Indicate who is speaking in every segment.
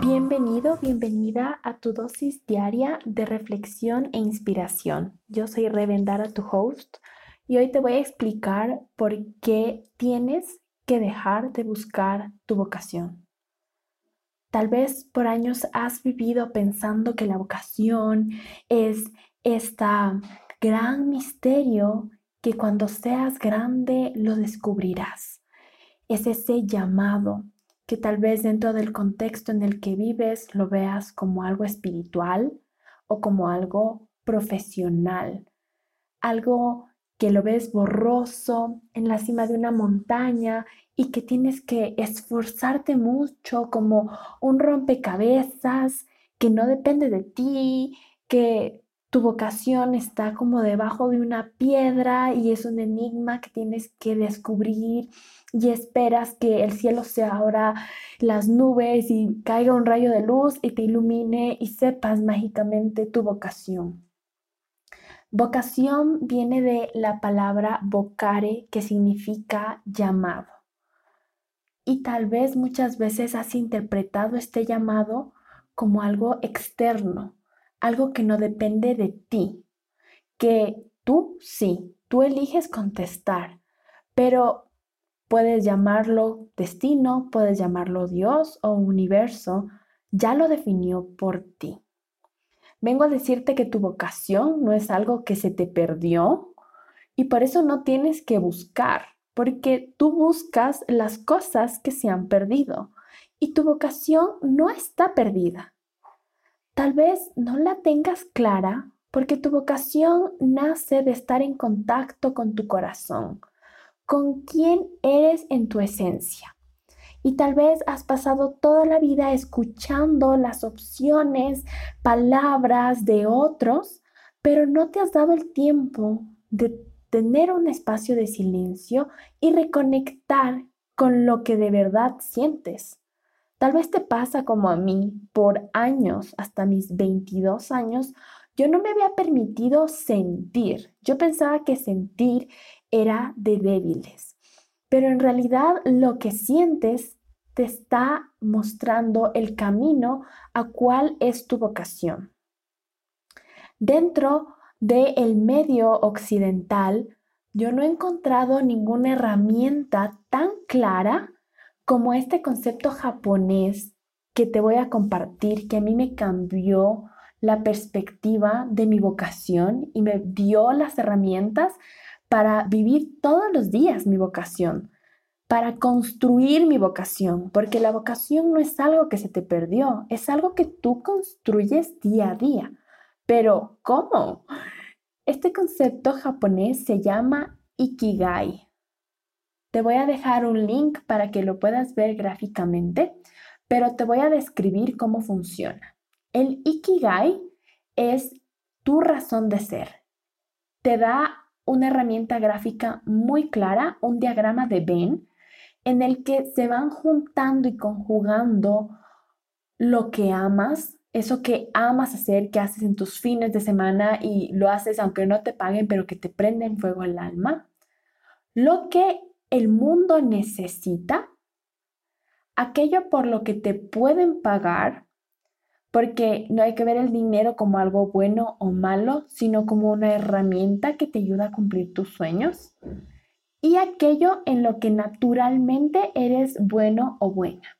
Speaker 1: Bienvenido, bienvenida a tu dosis diaria de reflexión e inspiración. Yo soy Revendara, tu host, y hoy te voy a explicar por qué tienes que dejar de buscar tu vocación. Tal vez por años has vivido pensando que la vocación es esta gran misterio que cuando seas grande lo descubrirás. Es ese llamado que tal vez dentro del contexto en el que vives lo veas como algo espiritual o como algo profesional, algo que lo ves borroso en la cima de una montaña y que tienes que esforzarte mucho como un rompecabezas que no depende de ti, que tu vocación está como debajo de una piedra y es un enigma que tienes que descubrir y esperas que el cielo sea ahora las nubes y caiga un rayo de luz y te ilumine y sepas mágicamente tu vocación. Vocación viene de la palabra vocare que significa llamado. Y tal vez muchas veces has interpretado este llamado como algo externo, algo que no depende de ti, que tú sí, tú eliges contestar, pero puedes llamarlo destino, puedes llamarlo Dios o universo, ya lo definió por ti. Vengo a decirte que tu vocación no es algo que se te perdió y por eso no tienes que buscar, porque tú buscas las cosas que se han perdido y tu vocación no está perdida. Tal vez no la tengas clara porque tu vocación nace de estar en contacto con tu corazón, con quién eres en tu esencia. Y tal vez has pasado toda la vida escuchando las opciones, palabras de otros, pero no te has dado el tiempo de tener un espacio de silencio y reconectar con lo que de verdad sientes. Tal vez te pasa como a mí, por años, hasta mis 22 años, yo no me había permitido sentir. Yo pensaba que sentir era de débiles. Pero en realidad lo que sientes te está mostrando el camino a cuál es tu vocación. Dentro del medio occidental, yo no he encontrado ninguna herramienta tan clara como este concepto japonés que te voy a compartir, que a mí me cambió la perspectiva de mi vocación y me dio las herramientas para vivir todos los días mi vocación, para construir mi vocación, porque la vocación no es algo que se te perdió, es algo que tú construyes día a día. Pero, ¿cómo? Este concepto japonés se llama Ikigai. Te voy a dejar un link para que lo puedas ver gráficamente, pero te voy a describir cómo funciona. El Ikigai es tu razón de ser. Te da una herramienta gráfica muy clara, un diagrama de Venn, en el que se van juntando y conjugando lo que amas, eso que amas hacer, que haces en tus fines de semana y lo haces aunque no te paguen, pero que te prende en fuego el alma, lo que el mundo necesita, aquello por lo que te pueden pagar, porque no hay que ver el dinero como algo bueno o malo, sino como una herramienta que te ayuda a cumplir tus sueños, y aquello en lo que naturalmente eres bueno o buena.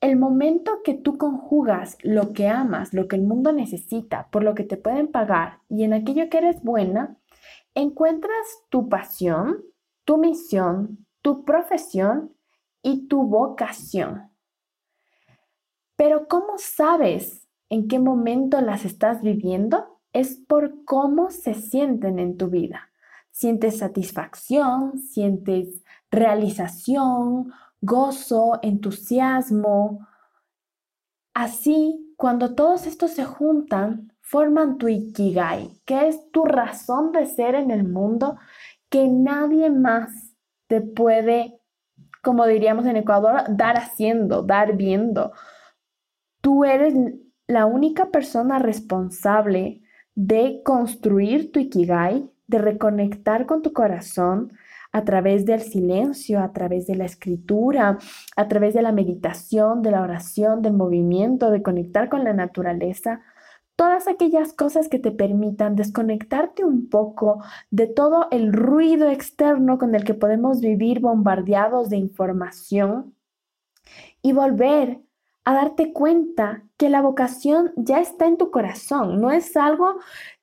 Speaker 1: El momento que tú conjugas lo que amas, lo que el mundo necesita, por lo que te pueden pagar y en aquello que eres buena, encuentras tu pasión, tu misión, tu profesión y tu vocación. Pero ¿cómo sabes en qué momento las estás viviendo? Es por cómo se sienten en tu vida. Sientes satisfacción, sientes realización, gozo, entusiasmo. Así, cuando todos estos se juntan, forman tu ikigai, que es tu razón de ser en el mundo que nadie más te puede, como diríamos en Ecuador, dar haciendo, dar viendo. Tú eres la única persona responsable de construir tu ikigai, de reconectar con tu corazón a través del silencio, a través de la escritura, a través de la meditación, de la oración, del movimiento, de conectar con la naturaleza, todas aquellas cosas que te permitan desconectarte un poco de todo el ruido externo con el que podemos vivir bombardeados de información y volver a darte cuenta que la vocación ya está en tu corazón, no es algo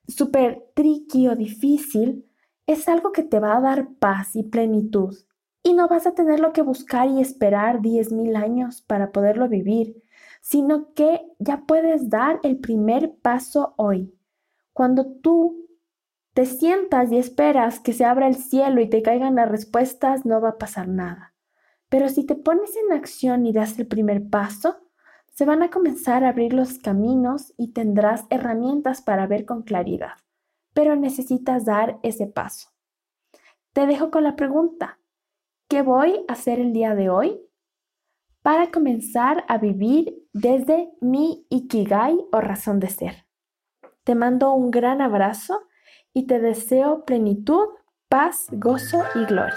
Speaker 1: súper tricky o difícil, es algo que te va a dar paz y plenitud. Y no vas a tenerlo que buscar y esperar 10.000 años para poderlo vivir, sino que ya puedes dar el primer paso hoy. Cuando tú te sientas y esperas que se abra el cielo y te caigan las respuestas, no va a pasar nada. Pero si te pones en acción y das el primer paso, se van a comenzar a abrir los caminos y tendrás herramientas para ver con claridad. Pero necesitas dar ese paso. Te dejo con la pregunta, ¿qué voy a hacer el día de hoy para comenzar a vivir desde mi ikigai o razón de ser? Te mando un gran abrazo y te deseo plenitud, paz, gozo y gloria.